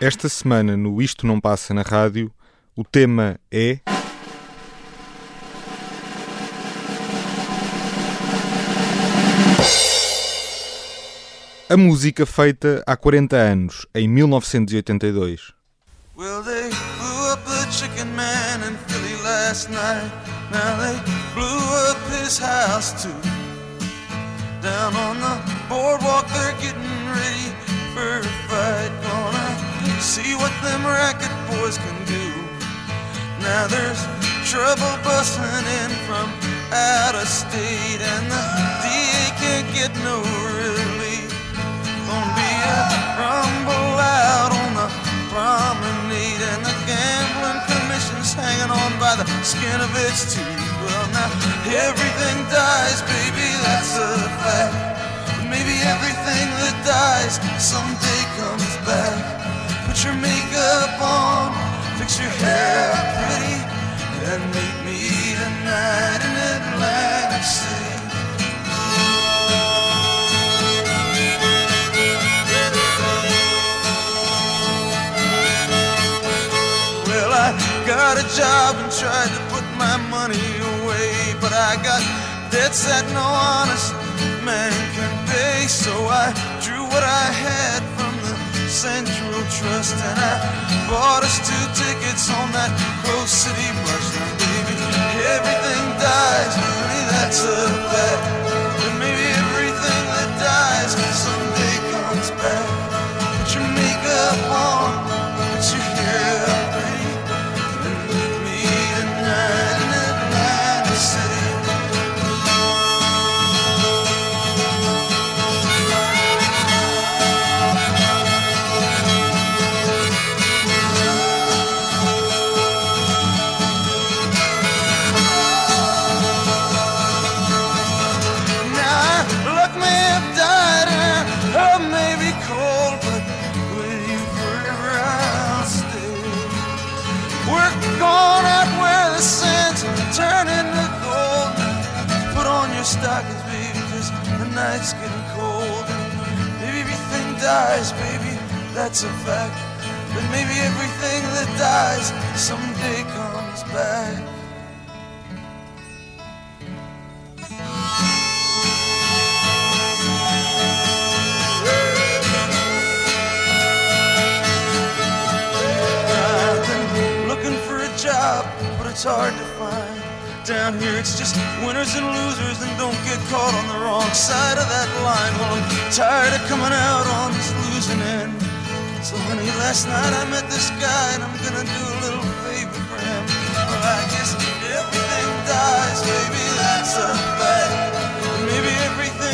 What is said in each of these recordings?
Esta semana no Isto Não Passa na Rádio, o tema é. A música feita há 40 anos, em 1982. Up the chicken man in Philly last night. Now they blew up his house too. Down on the boardwalk, they're getting ready for a fight. Gonna see what them racket boys can do. Now there's trouble busting in from out of state, and the DA can't get no relief. Gonna be a rumble out on the promenade, and the gambling commission's hanging on by the skin of its teeth. Well, now everything dies, baby, that's a fact. But maybe everything that dies someday comes back. Put your makeup on, fix your hair pretty, and meet me tonight in Atlantic City. Got a job and tried to put my money away, but I got debts that no honest man can pay. So I drew what I had from the Central Trust and I bought us two tickets on that Coast City bus. Now, baby, everything dies, honey, that's a fact. And maybe everything that dies someday comes back. Put your makeup on, dies, baby, that's a fact. But maybe everything that dies someday comes back. I've been looking for a job, but it's hard to find. Down here, it's just winners and losers, and don't get caught on the wrong side of that line. Well, I'm tired of coming out on this losing end. So, honey, last night I met this guy, and I'm gonna do a little favor for him. Well, I guess everything dies, baby, that's a fact. Maybe everything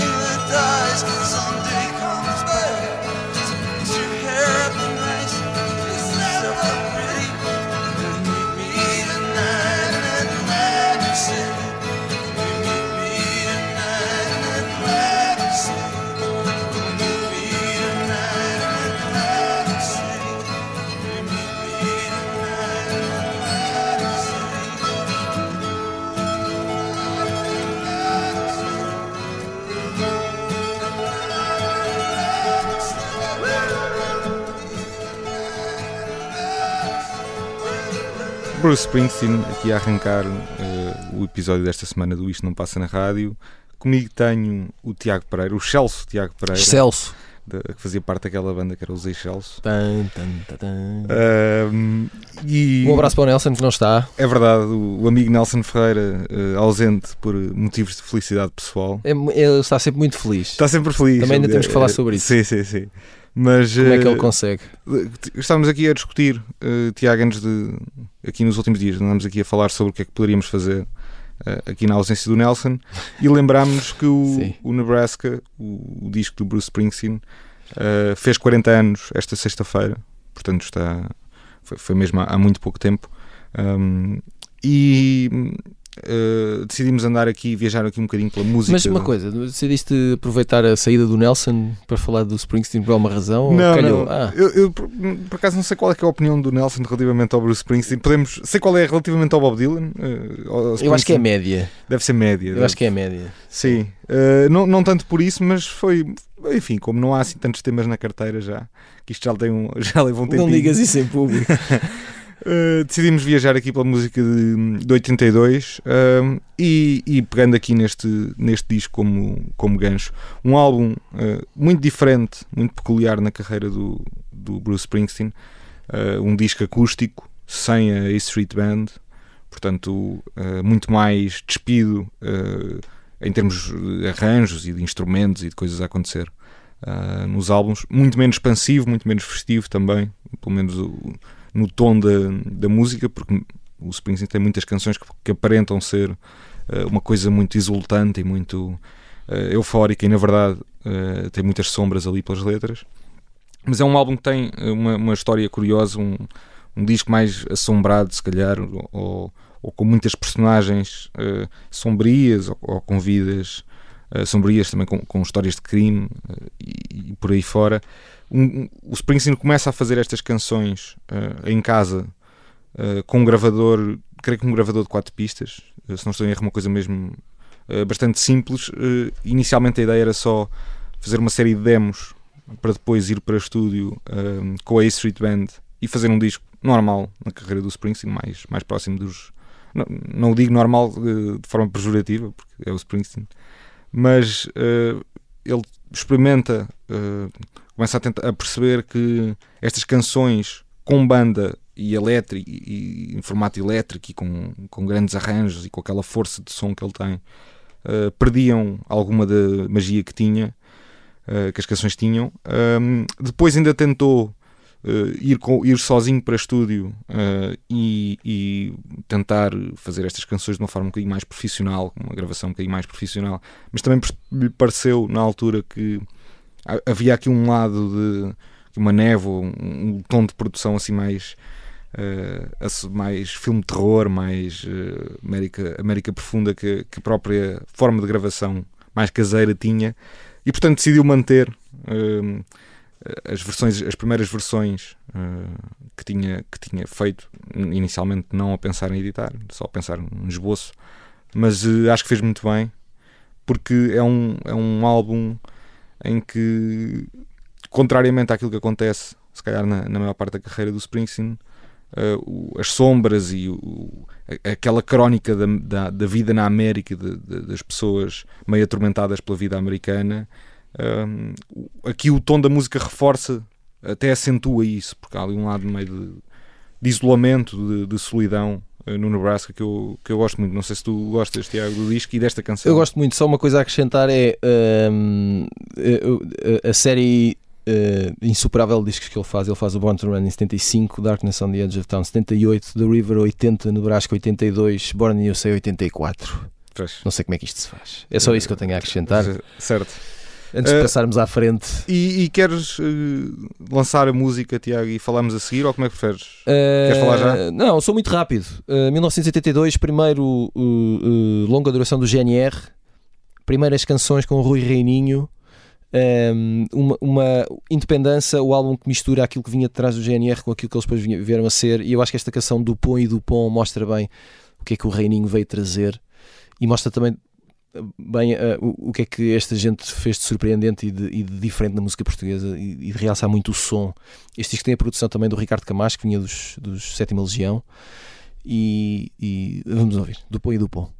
Bruce Springsteen aqui a arrancar eh, o episódio desta semana do Isto Não Passa na Rádio. Comigo tenho o Tiago Pereira, o Celso Tiago Pereira, Celso. da- que fazia parte daquela banda que era os Excelso. Tan, tan, tan, e Um abraço para o Nelson que não está. é verdade, o, o amigo Nelson Ferreira, eh, ausente por motivos de felicidade pessoal, É- Ele está sempre muito feliz. está sempre feliz. Também ainda Eh, temos que falar sobre isso. Sim, sim, sim. Mas Como é que eh, ele consegue? Estávamos aqui a discutir, eh, Tiago, antes de. aqui nos últimos dias, andámos aqui a falar sobre o que é que poderíamos fazer eh, aqui na ausência do Nelson e lembrámos que o, o Nebraska, o, o disco do Bruce Springsteen, eh, fez 40 anos esta sexta-feira, portanto está. Foi, foi mesmo há, há muito pouco tempo. Um, e, uh, decidimos andar aqui, viajar aqui um bocadinho pela música. Mas uma coisa, decidiste aproveitar a saída do Nelson para falar do Springsteen por alguma razão? Não, não. Ah. Eu, eu, por, por, acaso não sei qual é, é, a opinião do Nelson relativamente ao Bruce Springsteen. Podemos, sei qual é relativamente ao Bob Dylan. Uh, eu acho que é média. Deve ser média. Eu deve. acho que é média. Sim, uh, não, não tanto por isso, mas foi, enfim, como não há assim tantos temas na carteira já, que isto já, tem um, já leva um tempo. Não digas isso em público. Uh, decidimos viajar aqui pela música de, de 82 uh, e, e, pegando aqui neste, neste disco como, como gancho, um álbum uh, muito diferente, muito peculiar na carreira do, do Bruce Springsteen, um disco acústico, sem a A Street Band, portanto, muito mais despido em termos de arranjos e de instrumentos e de coisas a acontecer. nos álbuns, muito menos expansivo, muito menos festivo também, pelo menos o, no tom da, da música, porque o Springsteen tem muitas canções que, que aparentam ser uh, uma coisa muito exultante e muito uh, eufórica e na verdade uh, tem muitas sombras ali pelas letras. Mas é um álbum que tem uma, uma história curiosa, um, um disco mais assombrado, se calhar, ou, ou com muitas personagens sombrias ou, ou, com vidas sombrias também com, com histórias de crime e, e por aí fora um, o Springsteen começa a fazer estas canções uh, em casa uh, com um gravador, creio que um gravador de quatro pistas, uh, se não estou em erro, uma coisa mesmo bastante simples. inicialmente a ideia era só fazer uma série de demos para depois ir para estúdio com a A Street Band e fazer um disco normal na carreira do Springsteen, mais, mais próximo dos. Não, não digo normal de forma pejorativa, porque é o Springsteen, mas ele experimenta começa a, tentar, a perceber que estas canções com banda e elétrico e, em formato elétrico e com, com grandes arranjos e com aquela força de som que ele tem uh, perdiam alguma da magia que tinha uh, que as canções tinham. Um, depois ainda tentou uh, ir, com, ir sozinho para estúdio e, e, tentar fazer estas canções de uma forma um bocadinho mais profissional uma gravação um bocadinho mais profissional mas também lhe pareceu na altura que havia aqui um lado de uma névoa, um, um tom de produção assim mais uh, mais filme de terror, mais uh, América, América profunda que, que, a própria forma de gravação mais caseira tinha. E portanto decidiu manter uh, as versões, as primeiras versões que tinha que tinha feito inicialmente não a pensar em editar, só a pensar num esboço, mas acho que fez muito bem porque é um é um álbum em que, contrariamente àquilo que acontece, se calhar na, na maior parte da carreira do Springsteen, uh, o, as sombras e o, aquela crónica da, da, da, vida na América, de, de, das pessoas meio atormentadas pela vida americana, uh, aqui o tom da música reforça, até acentua isso, porque há ali um lado meio de, de isolamento, de, de solidão no Nebraska que eu, que eu gosto muito. Não sei se tu gostas, Tiago, do disco e desta canção. Eu gosto muito. Só uma coisa a acrescentar é a, a, série uh, insuperável de discos que ele faz. Ele faz o Born to Run em 75, Darkness on the Edge of Town 78, The River 80, Nebraska 82, Born in USA 84. Pois. Não sei como é que isto se faz. É só isso que eu tenho a acrescentar. Certo. Antes de uh, passarmos à frente. E, e queres uh, lançar a música, Tiago, e falamos a seguir ou como é que preferes? Queres falar já? Não, sou muito rápido. 1982, primeiro longa duração do GNR, primeiras canções com o Rui Reininho. Um, ehm, uma, uma, independência, o álbum que mistura aquilo que vinha de trás do GNR com aquilo que eles depois vieram a ser, e eu acho que esta canção do Pão e do Pão mostra bem o que é que o Reininho veio trazer e mostra também bem uh, o, o, que é que esta gente fez de surpreendente e de, e de diferente na música portuguesa e, e, de realçar muito o som. Este disco tem a produção também do Ricardo Camacho, que vinha dos, dos Sétima Legião. E, e vamos ouvir, do Pão e do Pão.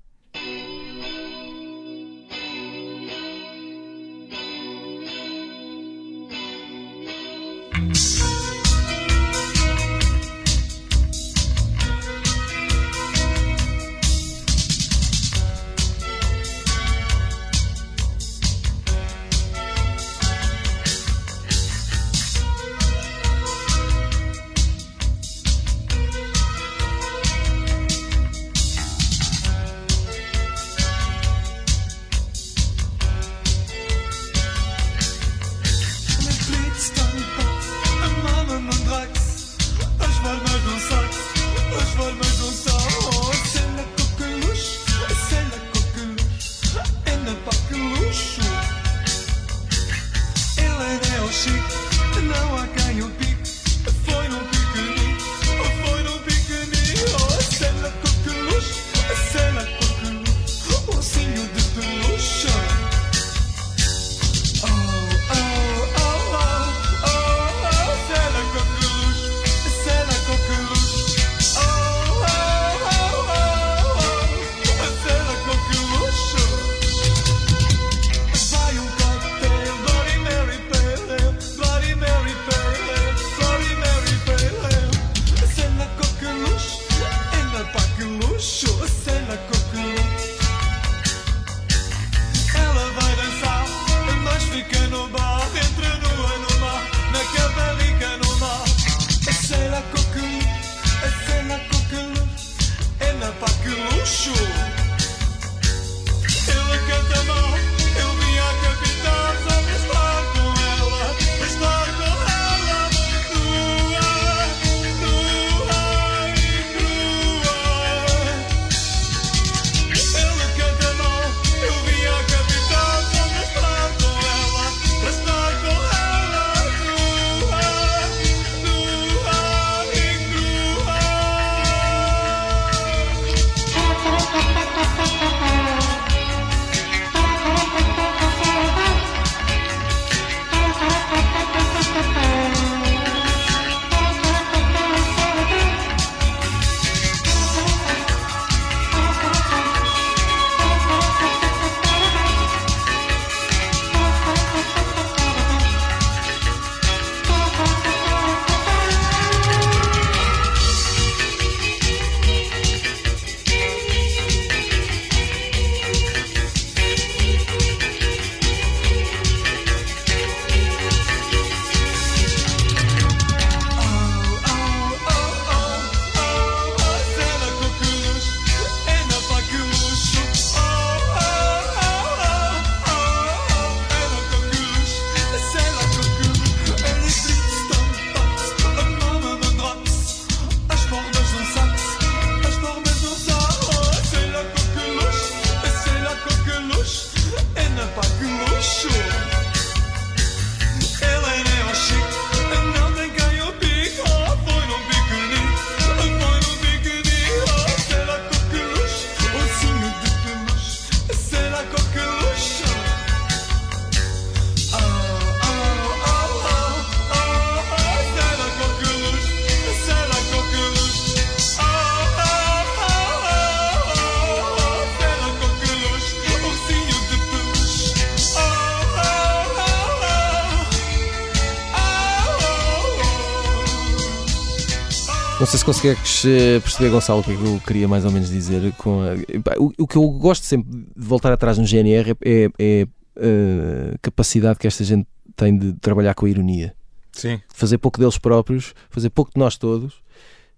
Consegues eh, perceber, Gonçalo, o que é que eu queria mais ou menos dizer. Com a... o, o, que eu gosto sempre de voltar atrás no GNR é, é, é a capacidade que esta gente tem de trabalhar com a ironia. Sim. Fazer pouco deles próprios, fazer pouco de nós todos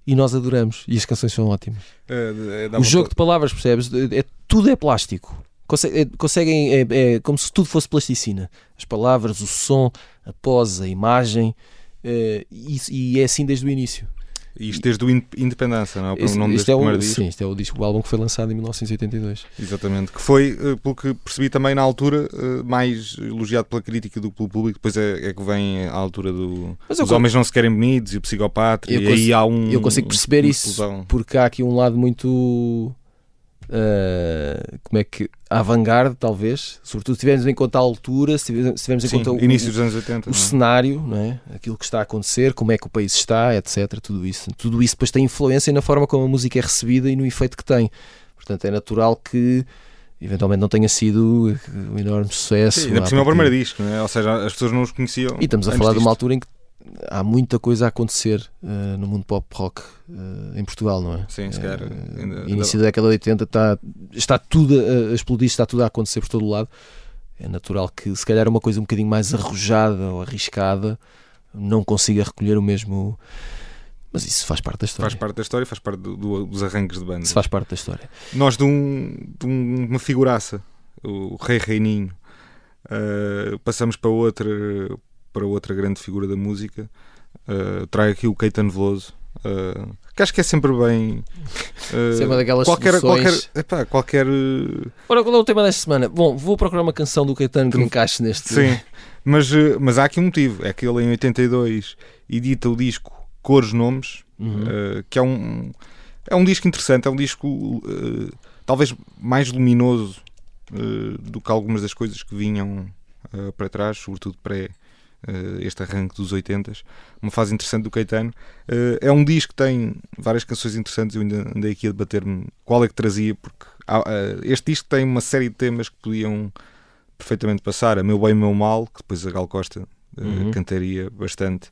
e nós adoramos. E as canções são ótimas. É, o jogo de palavras, percebes? É, tudo é plástico. É, conseguem, é, é, como se tudo fosse plasticina. As palavras, o som, a pose, a imagem. É, e, e é assim desde o início. Isto desde o Independência, não é? O nome deste é o, disco. Sim, isto é o disco, o álbum que foi lançado em 1982. Exatamente, que foi, eh, pelo que percebi também na altura, eh, mais elogiado pela crítica do que pelo público, depois é, é que vem à altura do Os Homens Não Se Querem Bonitos e o Psicopata, e aí há um... Eu consigo perceber isso, porque há aqui um lado muito Uh, como é que a vanguarda talvez, sobretudo se tivermos em conta a altura, se tivermos em Sim, conta o, início dos anos 80, o não é? cenário, não é? aquilo que está a acontecer, como é que o país está, etc. Tudo isso, tudo isso depois tem influência na forma como a música é recebida e no efeito que tem. Portanto, é natural que eventualmente não tenha sido um enorme sucesso. Sim, ainda por cima é o primeiro disco, não é? ou seja, as pessoas não os conheciam. E estamos a falar disto. de uma altura em que há muita coisa a acontecer uh, no mundo pop rock uh, em Portugal, não é? Sim, se calhar. Uh, início da década de 80 está, está tudo a, a explodir, está tudo a acontecer por todo o lado. É natural que, se calhar, uma coisa um bocadinho mais arrojada ou arriscada não consiga recolher o mesmo. Mas isso faz parte da história. Faz parte da história, faz parte do, do, dos arranques de banda. Isso faz parte da história. Nós, de, um, de uma figuraça, o Rei Reininho, uh, passamos para outra, para outra grande figura da música. Uh, trago aqui o Caetano Veloso. Uh, que acho que é sempre bem. Uh, é daquelas qualquer, qualquer, epá, qualquer. Ora, qual é o tema desta semana? Bom, vou procurar uma canção do Caetano que encaixe neste. Sim, mas, mas há aqui um motivo: é que ele em 82 edita o disco Cores Nomes, uhum. uh, que é um, é um disco interessante, é um disco uh, talvez mais luminoso do que algumas das coisas que vinham para trás, sobretudo pré Uh, este arranque dos 80 uma fase interessante do Caetano. Uh, é um disco que tem várias canções interessantes. Eu ainda andei aqui a debater-me qual é que trazia, porque uh, este disco tem uma série de temas que podiam perfeitamente passar. A Meu Bem, Meu Mal, que depois a Gal Costa uhum. cantaria bastante.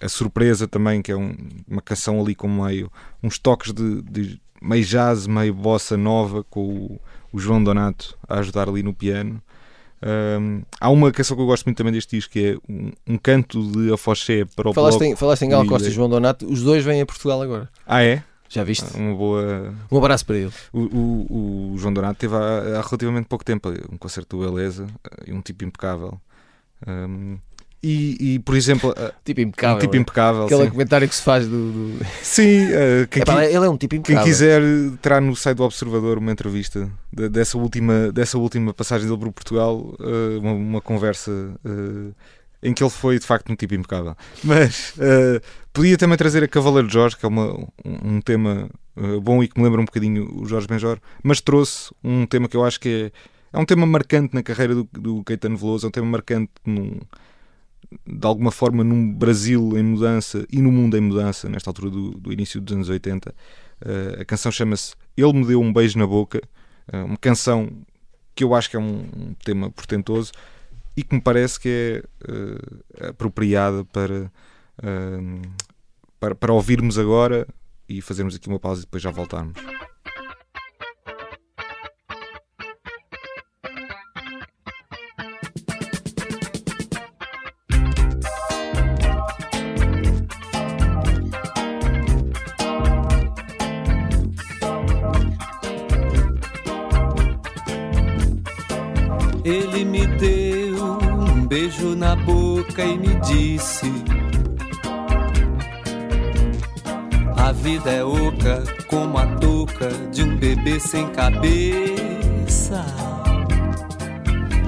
a Surpresa também, que é um, uma canção ali com meio, uns toques de, de meio jazz, meio bossa nova, com o, o João Donato a ajudar ali no piano. Um, há uma canção que eu gosto muito também deste disco que é um, um canto de afoxé para o falaste bloco. Em, falaste em Gal Costa e João Donato, os dois vêm a Portugal agora. Ah, é? Já viste? Uma boa. Um abraço para ele. O, o, o João Donato teve há, há, relativamente pouco tempo um concerto do Beleza e um tipo impecável. Um, e, e, por exemplo, tipo impecável, um tipo impecável aquele sim. comentário que se faz do. do... Sim, uh, quem, Epá, ele é um tipo impecável. Quem quiser terá no site do Observador uma entrevista de, dessa, última, dessa última passagem dele para Portugal, uh, uma, uma, conversa uh, em que ele foi de facto um tipo impecável. Mas podia também trazer a Cavaleiro Jorge, que é uma, um, um tema bom e que me lembra um bocadinho o Jorge Benjor, mas trouxe um tema que eu acho que é, é um tema marcante na carreira do, do Caetano Veloso, é um tema marcante num de alguma forma num Brasil em mudança e no mundo em mudança, nesta altura do, do início dos anos 80. Uh, eh, a canção chama-se Ele Me Deu um Beijo na Boca, uh, uma canção que eu acho que é um, um, tema portentoso e que me parece que é uh, apropriada para, para, para ouvirmos agora e fazermos aqui uma pausa e depois já voltarmos. Beijo na boca e me disse: A vida é oca como a touca de um bebê sem cabeça.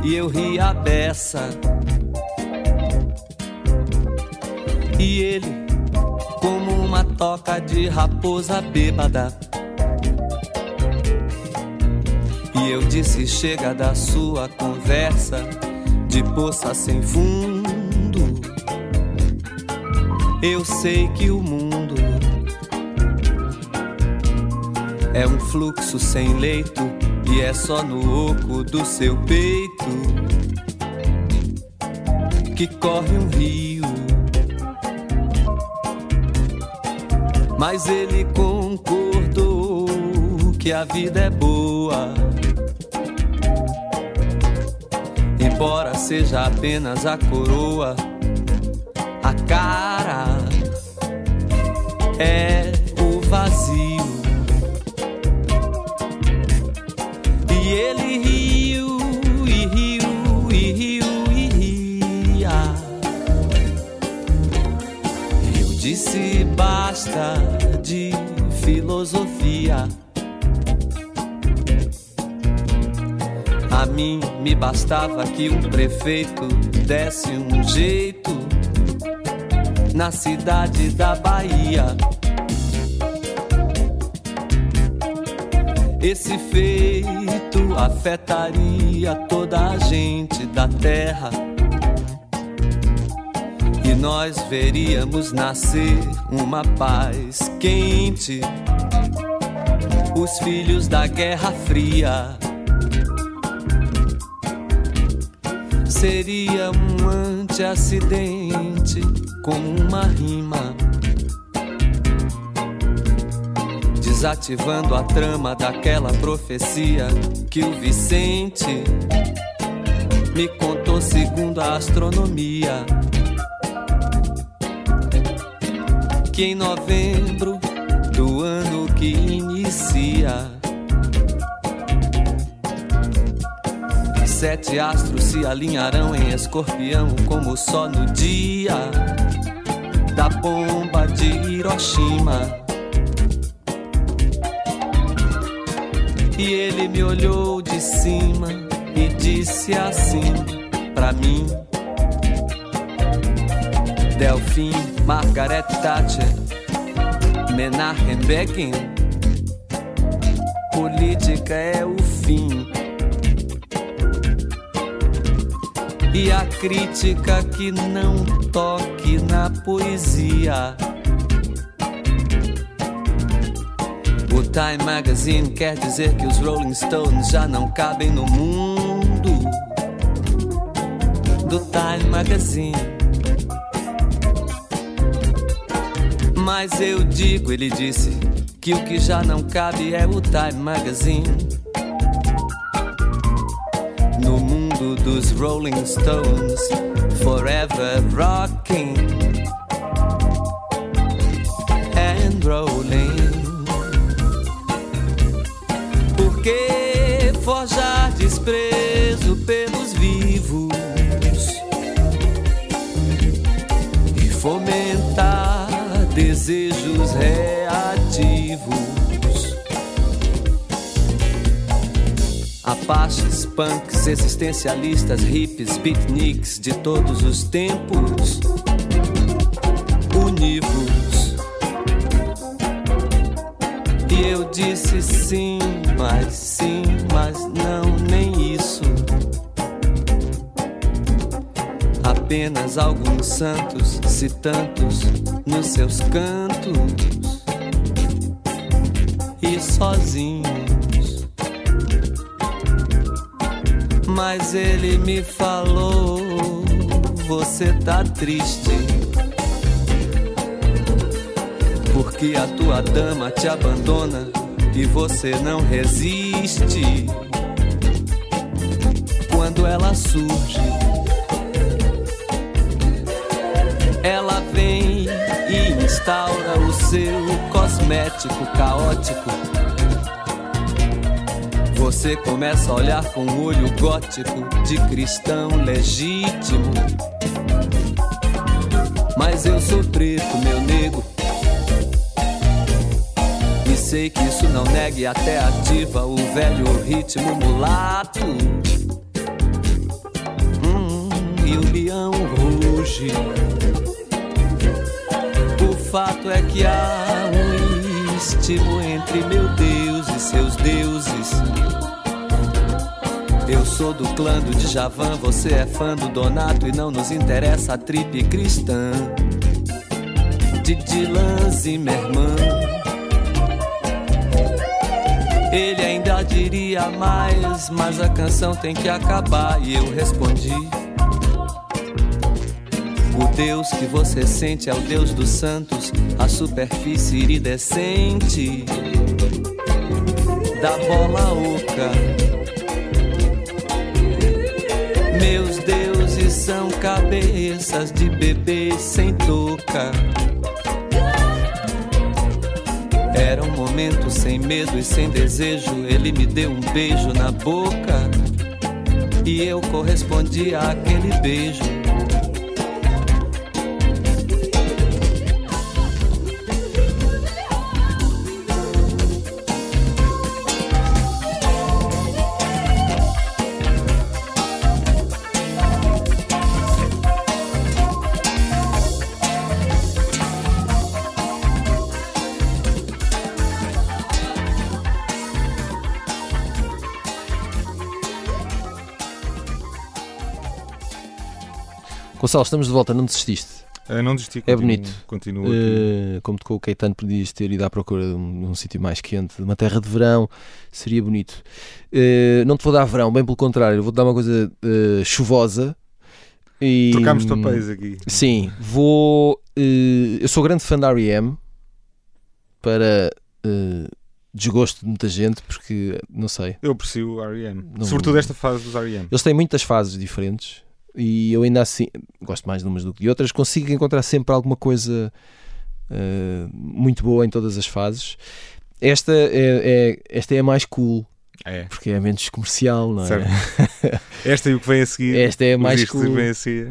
E eu ri a beça. E ele, como uma toca de raposa bêbada E eu disse: chega da sua conversa de poça sem fundo. Eu sei que o mundo é um fluxo sem leito e é só no oco do seu peito que corre um rio. Mas ele concordou que a vida é boa embora seja apenas a coroa, a cara. É bastava que um prefeito desse um jeito na cidade da Bahia. Esse feito afetaria toda a gente da terra. E nós veríamos nascer uma paz quente. Os filhos da Guerra Fria. Seria um anti-acidente com uma rima. Desativando a trama daquela profecia que o Vicente me contou segundo a astronomia. Que em novembro do ano que inicia Sete astros se alinharão em escorpião, como só no dia da bomba de Hiroshima. E ele me olhou de cima e disse assim pra mim: Delfim, Margaret Thatcher, Menachem Begin. Política é o fim. E a crítica que não toque na poesia. O Time Magazine quer dizer que os Rolling Stones já não cabem no mundo do Time Magazine. Mas eu digo, ele disse, que o que já não cabe é o Time Magazine. Dos Rolling Stones, forever rocking and rolling. Por que forjar desprezo pelos vivos e fomentar desejos reativos? Apaches, punks, existencialistas, hippies, beatniks de todos os tempos, univos. E eu disse sim, mas sim, mas não, nem isso. Apenas alguns santos, se tantos, nos seus cantos e sozinhos. Mas ele me falou: Você tá triste. Porque a tua dama te abandona e você não resiste. Quando ela surge, ela vem e instaura o seu cosmético caótico você começa a olhar com um olho gótico de cristão legítimo. Mas eu sou preto, meu nego. E sei que isso não negue até ativa o velho ritmo mulato. Hum, e o leão ruge. O fato é que há um istmo entre meu Deus e seus deuses. Eu sou do clã do Djavan, você é fã do Donato e não nos interessa a trip cristã. De Dylan Zimmerman. Ele ainda diria mais, mas a canção tem que acabar. E eu respondi: O Deus que você sente é o Deus dos santos, a superfície iridescente da bola oca. Meus deuses são cabeças de bebês sem touca. Era um momento sem medo e sem desejo. Ele me deu um beijo na boca e eu correspondi àquele beijo. Gonçalo, estamos de volta, não desististe. Uh, não desisti, é bonito. Continuo uh, como tocou o Caetano, podias ter ido à procura de um, de um sítio mais quente, de uma terra de verão, seria bonito. Uh, não te vou dar verão, bem pelo contrário, vou-te dar uma coisa chuvosa. E, Trocámos papéis aqui. Sim, vou. eu sou grande fã da R.E.M. para desgosto de muita gente, porque não sei. Eu aprecio o R.E.M. Sobretudo esta fase dos R.E.M. Eles têm muitas fases diferentes e eu ainda assim gosto mais de umas do que de outras, consigo encontrar sempre alguma coisa uh, muito boa em todas as fases. Esta é, é, esta é a mais cool. É. Porque é menos comercial, não é? Esta e o que vem a seguir. Esta é mais cool,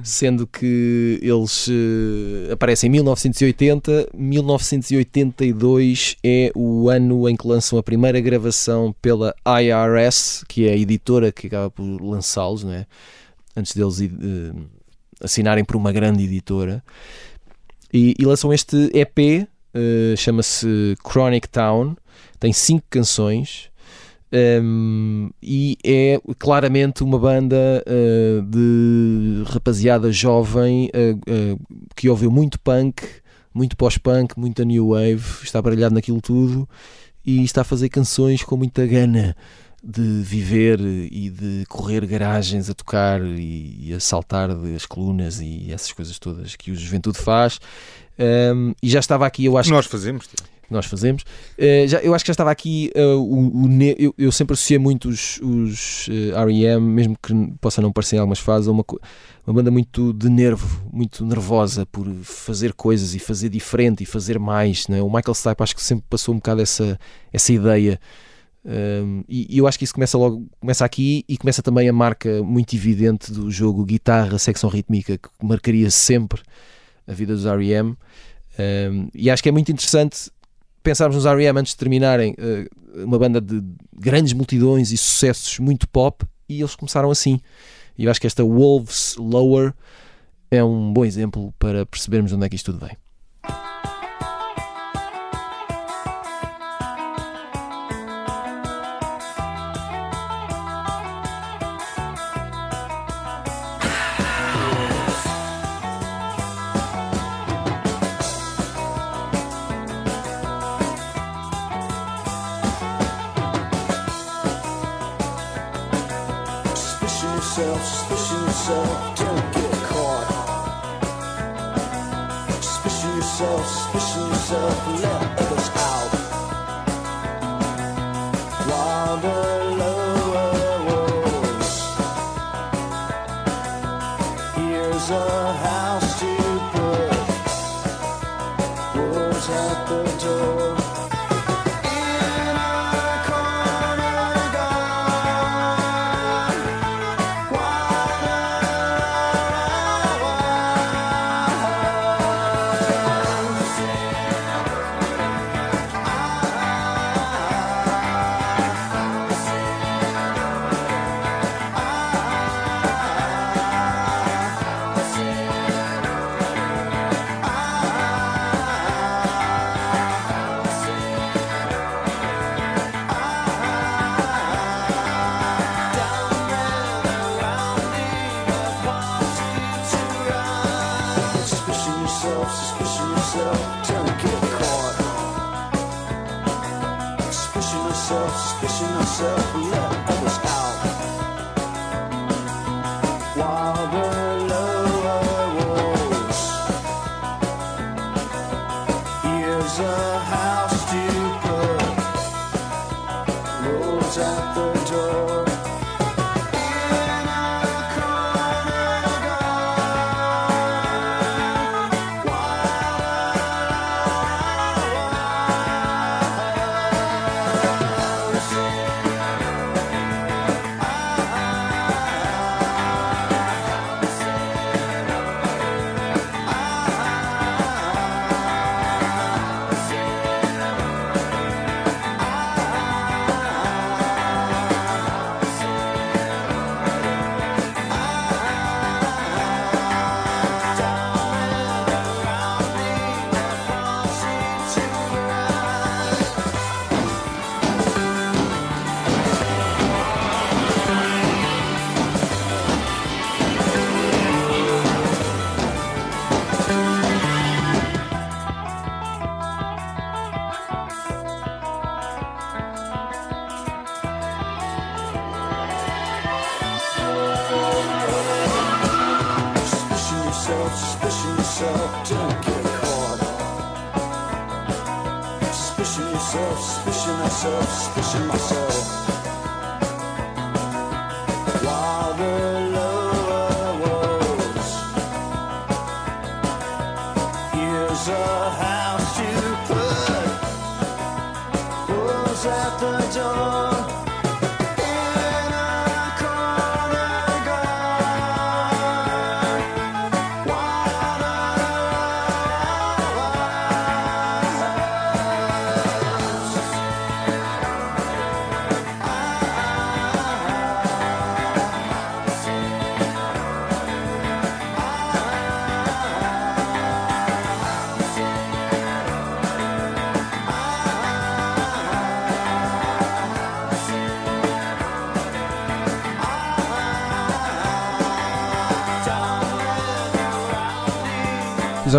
sendo que eles uh, aparecem em 1980, 1982 é o ano em que lançam a primeira gravação pela IRS, que é a editora que acaba por lançá-los, não é? Antes deles uh, assinarem por uma grande editora. E, e lançam este EP, uh, eh, chama-se Chronic Town, tem cinco canções. Um, e é claramente uma banda uh, de rapaziada jovem que ouviu muito punk, muito pós-punk, muita new wave, está baralhado naquilo tudo e está a fazer canções com muita gana de viver e de correr garagens a tocar e, e a saltar das colunas e essas coisas todas que o Juventude faz. Um, e já estava aqui, eu acho. Nós fazemos. que nós fazemos. Uh, já, eu acho que já estava aqui. Uh, o, o eu, eu, sempre associei muito os, os uh, REM, mesmo que possa não parecer em algumas fases, a uma, uma banda muito de nervo, muito nervosa por fazer coisas e fazer diferente e fazer mais. Né? O Michael Stipe acho que sempre passou um bocado essa, essa ideia. Um, e, e, eu acho que isso começa logo começa aqui e começa também a marca muito evidente do jogo guitarra, secção rítmica que marcaria sempre a vida dos R.E.M. Um, e acho que é muito interessante pensarmos nos R.E.M. antes de terminarem uh, uma banda de grandes multidões e sucessos muito pop e eles começaram assim. E eu acho que esta Wolves Lower é um bom exemplo para percebermos onde é que isto tudo vem.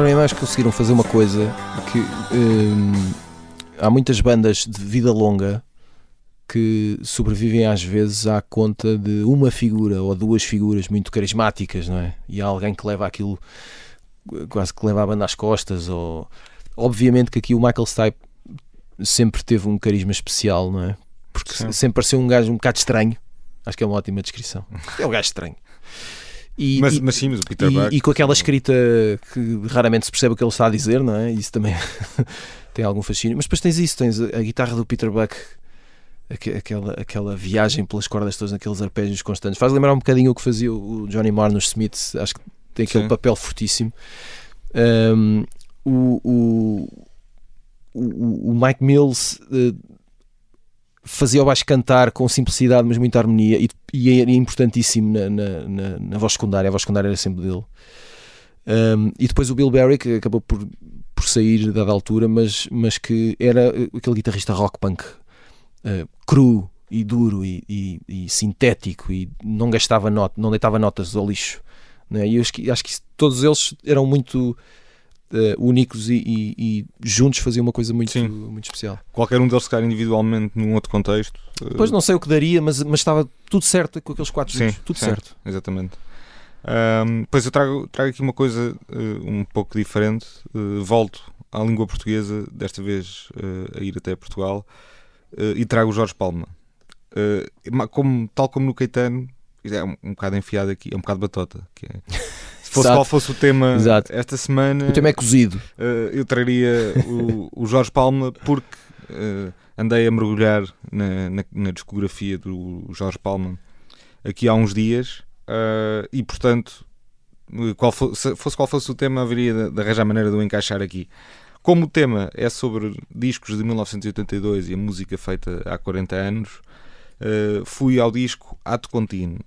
Iron que conseguiram fazer uma coisa que hum, há muitas bandas de vida longa que sobrevivem às vezes à conta de uma figura ou duas figuras muito carismáticas, não é? E há alguém que leva aquilo quase que leva a banda às costas ou obviamente que aqui o Michael Stipe sempre teve um carisma especial, não é? Porque Sim. sempre pareceu um gajo um bocado estranho. Acho que é uma ótima descrição. É um gajo estranho. E, mas, e, mas sim, mas o Peter e, e, com aquela escrita que raramente se percebe o que ele está a dizer, não é? Isso também tem algum fascínio. Mas depois tens isso, tens a, guitarra do Peter Buck, aquela, aquela viagem pelas cordas todas, naqueles arpejos constantes. Faz lembrar um bocadinho o que fazia o Johnny Marr nos Smiths, acho que tem aquele sim. papel fortíssimo. Um, o, o, o, o Mike Mills. Uh, fazia o baixo cantar com simplicidade, mas muita harmonia, e, e era importantíssimo na, na, na, na, voz secundária. A voz secundária era sempre dele. Um, e depois o Bill Berry, que acabou por, por sair dada altura, mas, mas que era aquele guitarrista rock punk uh, cru e duro e, e, e, sintético e não gastava not, não deitava notas ao lixo. Né? E eu acho que, acho que todos eles eram muito uh, únicos e, e, e, juntos faziam uma coisa muito, muito especial. Qualquer um deles se calhar individualmente num outro contexto. Uh... Pois não sei o que daria, mas, mas estava tudo certo com aqueles quatro sim, tudo sim, certo. Exatamente. Um, pois eu trago, trago aqui uma coisa uh, um pouco diferente. Uh, volto à língua portuguesa, desta vez a ir até Portugal, e trago o Jorge Palma. como, tal como no Caetano, é um, um bocado enfiado aqui, é um bocado batota. Que é, fosse qual fosse o tema Exato. esta semana, o tema é cozido. Uh, eu traria o, o, Jorge Palma porque uh, andei a mergulhar na, na, na, discografia do Jorge Palma aqui há uns dias uh, e, portanto, qual fosse, fosse qual fosse o tema, haveria de, de arranjar maneira de o encaixar aqui. Como o tema é sobre discos de 1982 e a música feita há 40 anos, fui ao disco Ato Contínuo,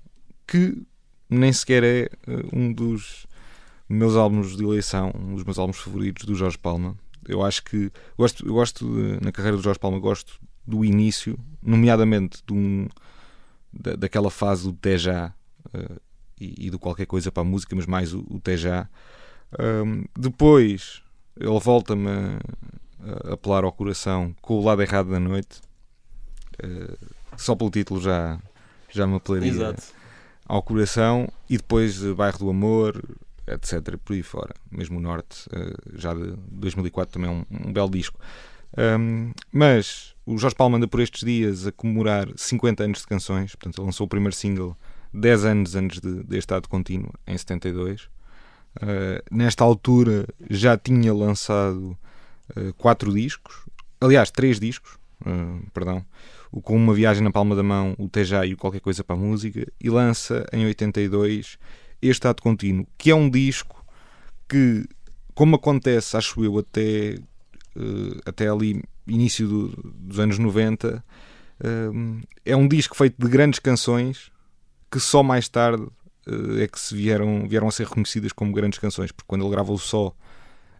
que nem sequer é uh, um dos meus álbuns de eleição, um dos meus álbuns favoritos do Jorge Palma. Eu acho que gosto, eu gosto de, na carreira do Jorge Palma, gosto do início, nomeadamente de um, da, daquela fase do Té Já uh, e, e, do qualquer coisa para a música, mas mais o, o Té Já. Um, depois ele volta-me a, a apelar ao coração com o lado errado da noite. Uh, só pelo título já, já me apelaria. Exato ao coração e depois Bairro do Amor, etc. Por aí fora. Mesmo o Norte, uh, já de 2004, também é um, um belo disco. Um, mas o Jorge Palma anda por estes dias a comemorar 50 anos de canções, portanto, ele lançou o primeiro single 10 anos antes de, de estado contínuo, em 72. Uh, nesta altura já tinha lançado uh, quatro discos, aliás, três discos, uh, perdão, Com uma Viagem na Palma da Mão, o Tejá e o Qualquer Coisa para a Música, e lança em 82 este Ato Contínuo, que é um disco que, como acontece, acho eu, até, uh, até ali, início do, dos anos 90, uh, eh, é um disco feito de grandes canções que só mais tarde uh, é que se vieram, vieram a ser reconhecidas como grandes canções, porque quando ele grava o Só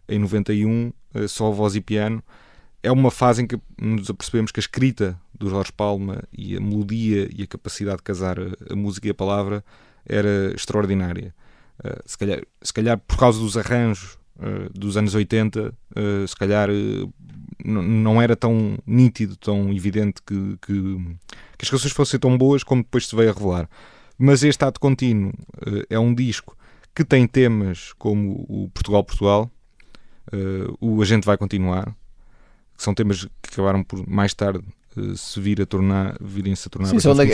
em 91, só voz e piano, é uma fase em que nos apercebemos que a escrita do Jorge Palma e a melodia e a capacidade de casar a, música e a palavra era extraordinária. Uh, se, calhar, se calhar por causa dos arranjos uh, dos anos 80, uh, eh, se calhar não era tão nítido, tão evidente que, que, que, as canções fossem tão boas como depois se veio a revelar. Mas este ato contínuo é um disco que tem temas como o Portugal-Portugal, o A Gente Vai Continuar, são temas que acabaram por mais tarde eh, se vir a tornar, virem-se a tornar Sim, são, da,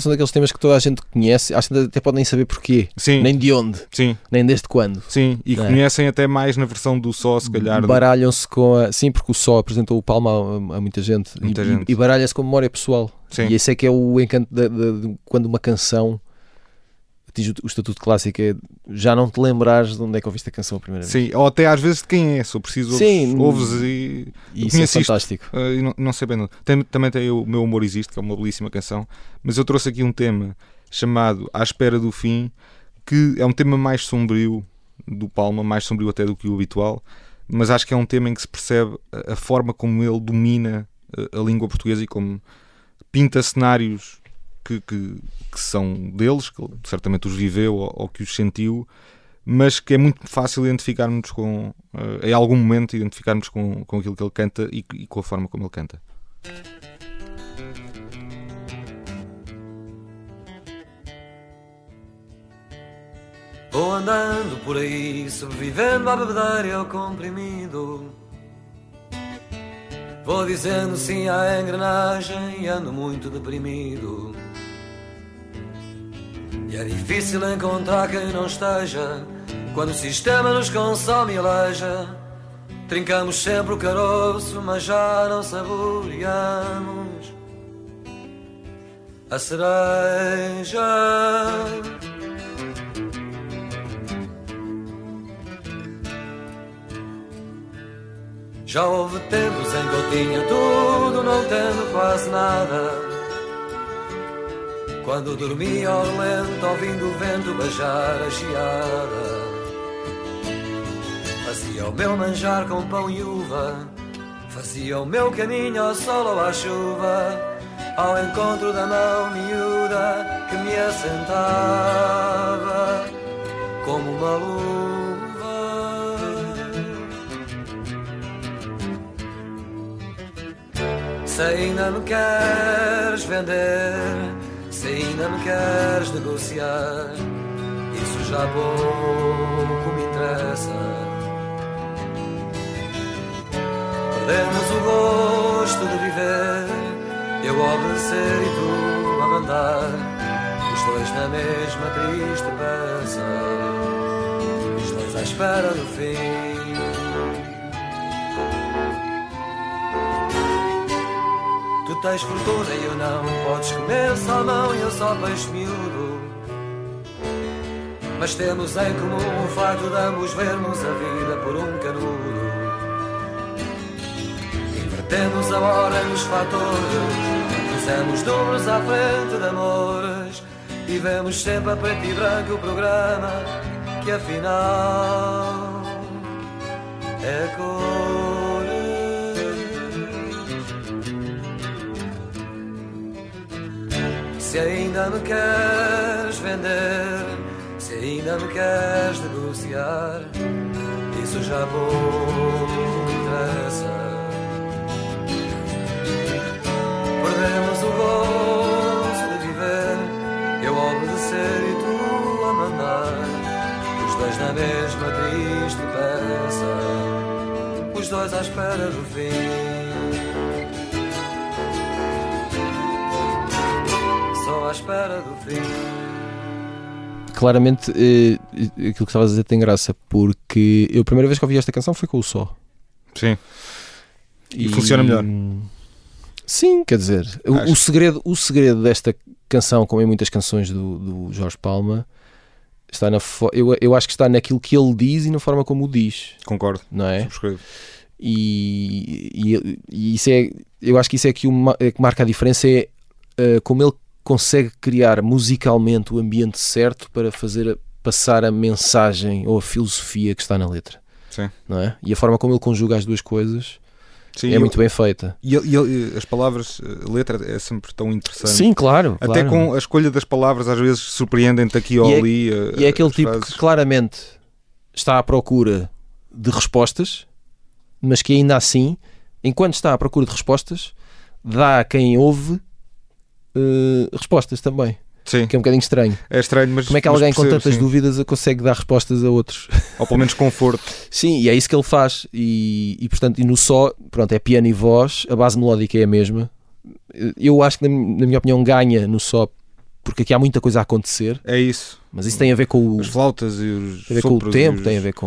são, daqueles temas que toda a gente conhece, acho que até podem nem saber porquê, Sim. nem de onde, Sim. nem desde quando. Sim, e é? conhecem até mais na versão do Só, se calhar. Baralham-se com a. Sim, porque o Só apresentou o Palma a, a muita gente, muita e, gente. e baralha-se com memória pessoal. Sim. E esse é que é o encanto de, de, de quando uma canção atinge o estatuto clássico é já não te lembrares de onde é que ouviste a canção a primeira vez. Sim, ou até às vezes de quem é, se preciso Sim, ouves, ouves e. Isso é fantástico. Uh, não, não sei bem. Tem, também tem o meu Humor Existe, que é uma belíssima canção, mas eu trouxe aqui um tema chamado À Espera do Fim, que é um tema mais sombrio do Palma, mais sombrio até do que o habitual, mas acho que é um tema em que se percebe a, forma como ele domina eh, a língua portuguesa e como pinta cenários que, que, que são deles, que certamente os viveu ou, ou, que os sentiu, mas que é muito fácil identificarmos com, uh, em algum momento, identificarmos com, com aquilo que ele canta e, e com a forma como ele canta. Vou andando por aí, sobrevivendo à bebedeira e ao comprimido. Vou dizendo sim à engrenagem e ando muito deprimido. E é difícil encontrar quem não esteja quando o sistema nos consome e aleja. Trincamos sempre o caroço, mas já não saboreamos a cereja. Já houve tempos em que eu tinha tudo, não tendo quase nada. Quando dormia ao lento, ouvindo o vento beijar a geada. Fazia o meu manjar com pão e uva. Fazia o meu caminho ao sol ou à chuva. Ao encontro da mão miúda que me assentava como uma luva. Se ainda me queres vender se ainda me queres negociar, isso já pouco me interessa. Perdemos o gosto de viver, eu a obedecer e tu a mandar, os dois na mesma triste peça, os dois à espera do fim. Tens fortuna e eu não. Podes comer salmão e eu só peixe miúdo. Mas temos em comum o facto de ambos vermos a vida por um canudo. Invertemos a hora nos fatores Fizemos números à frente de amores. E vemos sempre a preto e branco o programa Que afinal é cor Se ainda me queres vender, se ainda me queres negociar, isso já pouco interessa. Perdemos o gosto de viver, eu a obedecer e tu a mandar, os dois na mesma triste peça, os dois à espera do fim. À espera do fim. Claramente, eh, aquilo que estavas a dizer tem graça, porque eu a primeira vez que ouvi esta canção foi com o Só. Sim. E, e funciona melhor. Sim, quer dizer, o, o, segredo, o segredo desta canção, como em muitas canções do, do Jorge Palma, está na eu, eu acho que está naquilo que ele diz e na forma como o diz. Concordo. Não é? Subscrevo. E, e, e, isso é, eu acho que isso é que, o, é que marca a diferença é uh, como ele consegue criar musicalmente o ambiente certo para fazer passar a mensagem ou a filosofia que está na letra. Sim. Não é? E a forma como ele conjuga as duas coisas Sim, é muito bem feita. E, as palavras, a letra é sempre tão interessante. Sim, claro. Até claro. com a escolha das palavras, às vezes surpreendem-te aqui ou e é, ali. E é aquele tipo frases. que claramente está à procura de respostas, mas que ainda assim, enquanto está à procura de respostas, dá a quem ouve uh, respostas também. Sim. Que é um bocadinho estranho. É estranho, mas. Como é que alguém percebo, com tantas sim. dúvidas consegue dar respostas a outros? Ou pelo menos conforto. sim, e é isso que ele faz. E, e portanto, e no só, pronto, é piano e voz, a base melódica é a mesma. Eu acho que, na, na minha opinião, ganha no só porque aqui há muita coisa a acontecer. É isso. Mas isso tem a ver com o, as flautas e os tem a ver com o tempo, os... tem a ver com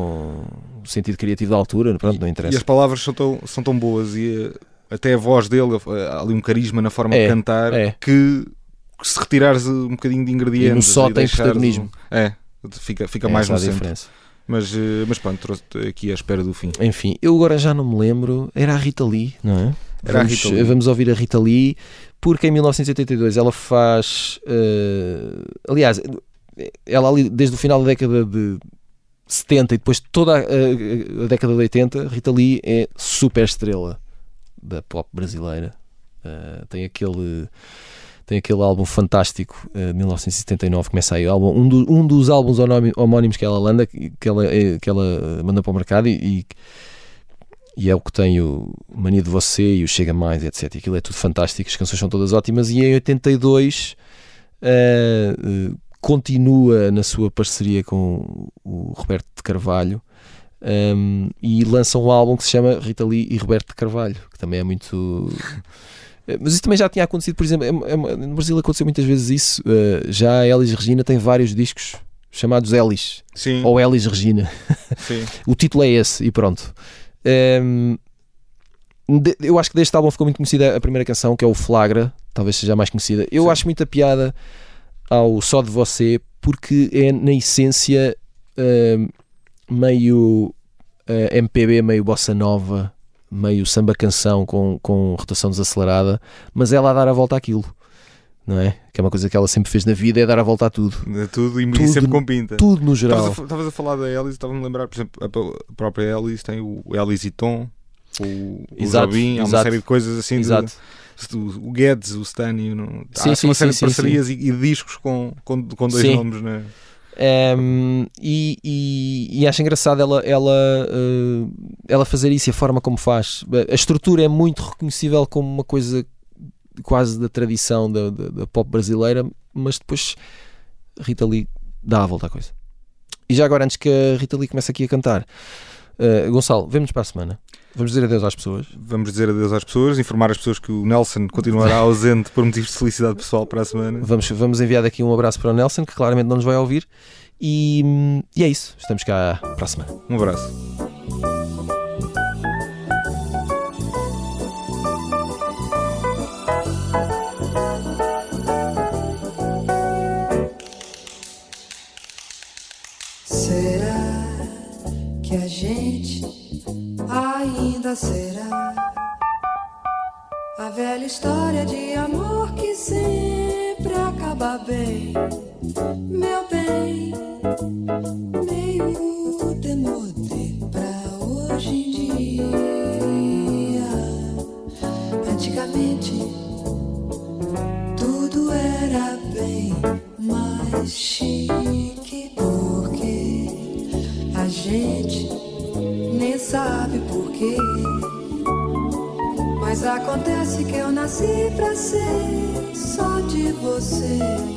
o sentido criativo da altura, pronto, e, não interessa. E as palavras são tão, são tão boas e eh, até a voz dele, há ali um carisma na forma é, de cantar é. que se retirares um bocadinho de ingredientes. E só tem protagonismo. Um, é, fica, fica mais no centro. Mas, eh, mas pronto, trouxe aqui à espera do fim. Enfim, eu agora já não me lembro. Era a Rita Lee, não é? Era vamos, a Rita Lee. vamos ouvir a Rita Lee, porque em 1982 ela faz. Uh, aliás, ela ali desde o final da década de 70 e depois toda a, a, a década de 80, Rita Lee é super estrela da pop brasileira. Uh, tem aquele tem aquele álbum fantástico, uh, 1979, começa aí, álbum, um, do, um dos álbuns homónimos que ela landa, que ela, eh, que ela manda para o mercado e, e é o que tem o Mania de Você e o Chega Mais, etc. Aquilo é tudo fantástico, as canções são todas ótimas e em 82 uh, uh, continua na sua parceria com o Roberto de Carvalho Um, e lançam um álbum que se chama Rita Lee e Roberto de Carvalho, que também é muito. Eh, mas isso também já tinha acontecido, por exemplo, é, é, no Brasil aconteceu muitas vezes isso. Uh, já a Elis Regina tem vários discos chamados Elis Sim. ou Elis Regina. O título é esse e pronto. Um, de, eu acho que deste álbum ficou muito conhecida a primeira canção, que é o Flagra, talvez seja a mais conhecida. Eu Sim. acho muita piada ao Só de Você, porque é na essência um, meio uh, MPB, meio bossa nova, meio samba canção com, com rotação desacelerada, mas ela a dar a volta àquilo. Não é? Que é uma coisa que ela sempre fez na vida, é dar a volta a tudo. É Tudo e, Tudo- sempre com pinta. Tudo no geral. a, estavas a falar da Elis, estava-me a lembrar, por exemplo, a a própria Elis tem o Elis e Tom, o, o Exato, Jobim, há uma série de coisas assim. de- Exato. o o Guedes, o Stani, não, há Sim, sim, uma série sim, de sim, parcerias E, e discos com, com, com dois Sim. nomes, né? Um, e, e, e acho engraçado ela, ela, uh, ela fazer isso e a forma como faz. A estrutura é muito reconhecível como uma coisa quase da tradição da, da, da pop brasileira, mas depois Rita Lee dá a volta à coisa. E já agora, antes que a Rita Lee comece aqui a cantar, uh, Gonçalo, vemos para a semana. Vamos dizer adeus às pessoas. Vamos dizer adeus às pessoas, informar as pessoas que o Nelson continuará ausente por motivos de felicidade pessoal para a semana. Vamos, vamos enviar daqui um abraço para o Nelson, que claramente não nos vai ouvir. E, hum, e é isso. Estamos cá para a semana. Um abraço. História de amor que sempre acaba bem, nasci pra ser só de você.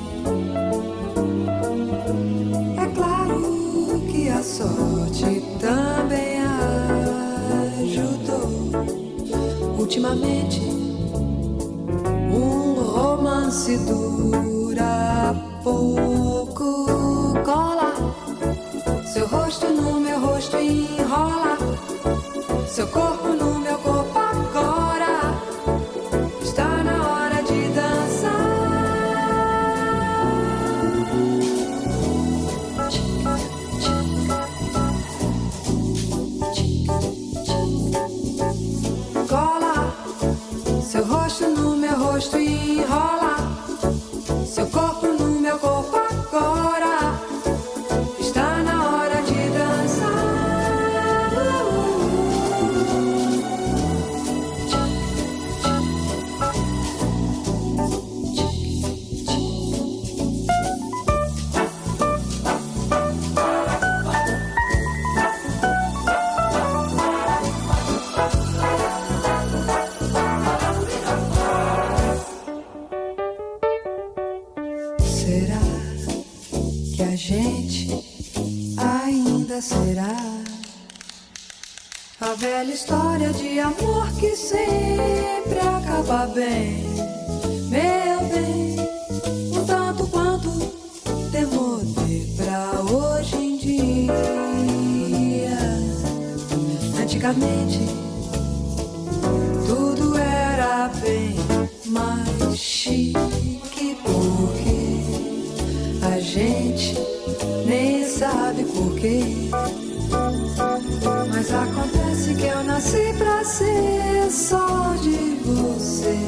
Ser só de você.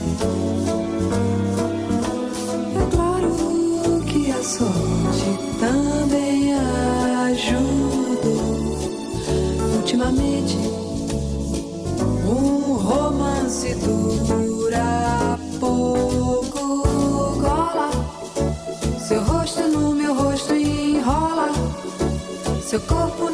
É claro que a sorte também ajudou. Ultimamente, um romance dura pouco. Cola seu rosto no meu rosto e enrola. Seu corpo